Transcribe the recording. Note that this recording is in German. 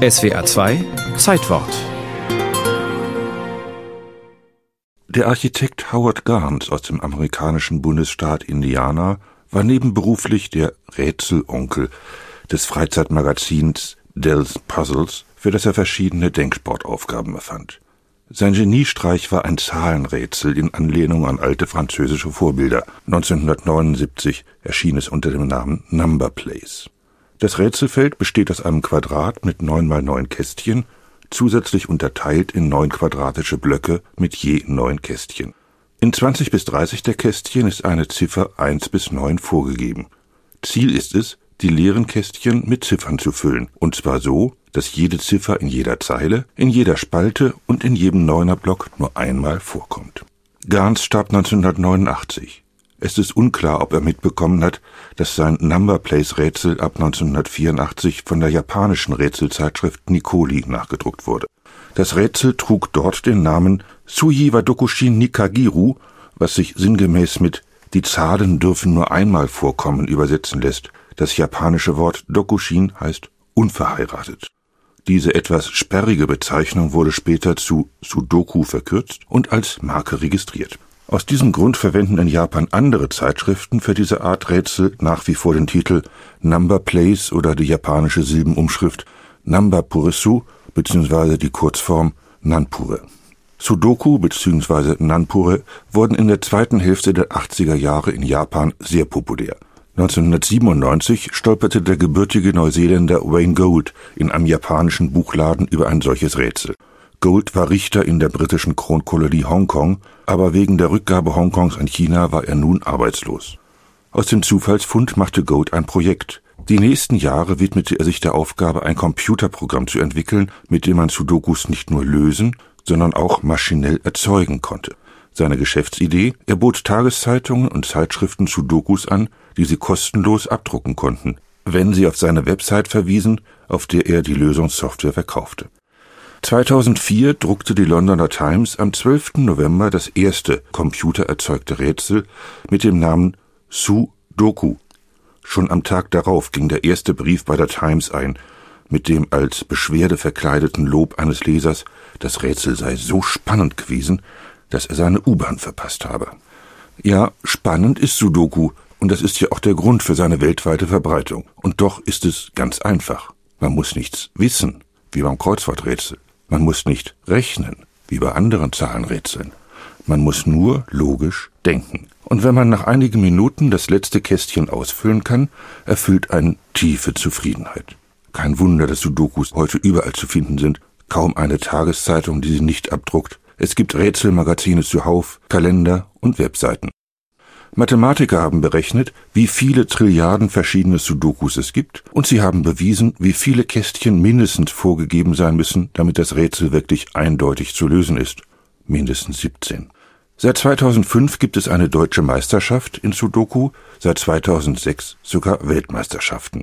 SWA 2 Zeitwort Der Architekt Howard Garns aus dem amerikanischen Bundesstaat Indiana war nebenberuflich der Rätselonkel des Freizeitmagazins Dell's Puzzles, für das er verschiedene Denksportaufgaben erfand. Sein Geniestreich war ein Zahlenrätsel in Anlehnung an alte französische Vorbilder. 1979 erschien es unter dem Namen Number Place. Das Rätselfeld besteht aus einem Quadrat mit neun mal neun Kästchen, zusätzlich unterteilt in neun quadratische Blöcke mit je neun Kästchen. In 20 bis 30 der Kästchen ist eine Ziffer 1 bis 9 vorgegeben. Ziel ist es, die leeren Kästchen mit Ziffern zu füllen, und zwar so, dass jede Ziffer in jeder Zeile, in jeder Spalte und in jedem Neunerblock nur einmal vorkommt. Garns starb 1989. Es ist unklar, ob er mitbekommen hat, dass sein Number Place Rätsel ab 1984 von der japanischen Rätselzeitschrift Nikoli nachgedruckt wurde. Das Rätsel trug dort den Namen Tsuji Wadokushin Nikagiru, was sich sinngemäß mit die Zahlen dürfen nur einmal vorkommen übersetzen lässt. Das japanische Wort Dokushin heißt unverheiratet. Diese etwas sperrige Bezeichnung wurde später zu Sudoku verkürzt und als Marke registriert. Aus diesem Grund verwenden in Japan andere Zeitschriften für diese Art Rätsel nach wie vor den Titel Number Place oder die japanische Silbenumschrift Number Puresu bzw. die Kurzform Nanpure. Sudoku bzw. Nanpure wurden in der zweiten Hälfte der 80er Jahre in Japan sehr populär. 1997 stolperte der gebürtige Neuseeländer Wayne Gold in einem japanischen Buchladen über ein solches Rätsel. Gold war Richter in der britischen Kronkolonie Hongkong, aber wegen der Rückgabe Hongkongs an China war er nun arbeitslos. Aus dem Zufallsfund machte Gold ein Projekt. Die nächsten Jahre widmete er sich der Aufgabe, ein Computerprogramm zu entwickeln, mit dem man Sudokus nicht nur lösen, sondern auch maschinell erzeugen konnte. Seine Geschäftsidee, er bot Tageszeitungen und Zeitschriften Sudokus an, die sie kostenlos abdrucken konnten, wenn sie auf seine Website verwiesen, auf der er die Lösungssoftware verkaufte. 2004 druckte die Londoner Times am 12. November das erste computererzeugte Rätsel mit dem Namen Sudoku. Schon am Tag darauf ging der erste Brief bei der Times ein, mit dem als Beschwerde verkleideten Lob eines Lesers, das Rätsel sei so spannend gewesen, dass er seine U-Bahn verpasst habe. Ja, spannend ist Sudoku, und das ist ja auch der Grund für seine weltweite Verbreitung. Und doch ist es ganz einfach. Man muss nichts wissen, wie beim Kreuzworträtsel. Man muss nicht rechnen, wie bei anderen Zahlenrätseln. Man muss nur logisch denken. Und wenn man nach einigen Minuten das letzte Kästchen ausfüllen kann, erfüllt einen tiefe Zufriedenheit. Kein Wunder, dass Sudokus heute überall zu finden sind. Kaum eine Tageszeitung, die sie nicht abdruckt. Es gibt Rätselmagazine zuhauf, Kalender und Webseiten. Mathematiker haben berechnet, wie viele Trilliarden verschiedene Sudokus es gibt, und sie haben bewiesen, wie viele Kästchen mindestens vorgegeben sein müssen, damit das Rätsel wirklich eindeutig zu lösen ist. Mindestens 17. Seit 2005 gibt es eine deutsche Meisterschaft in Sudoku, seit 2006 sogar Weltmeisterschaften.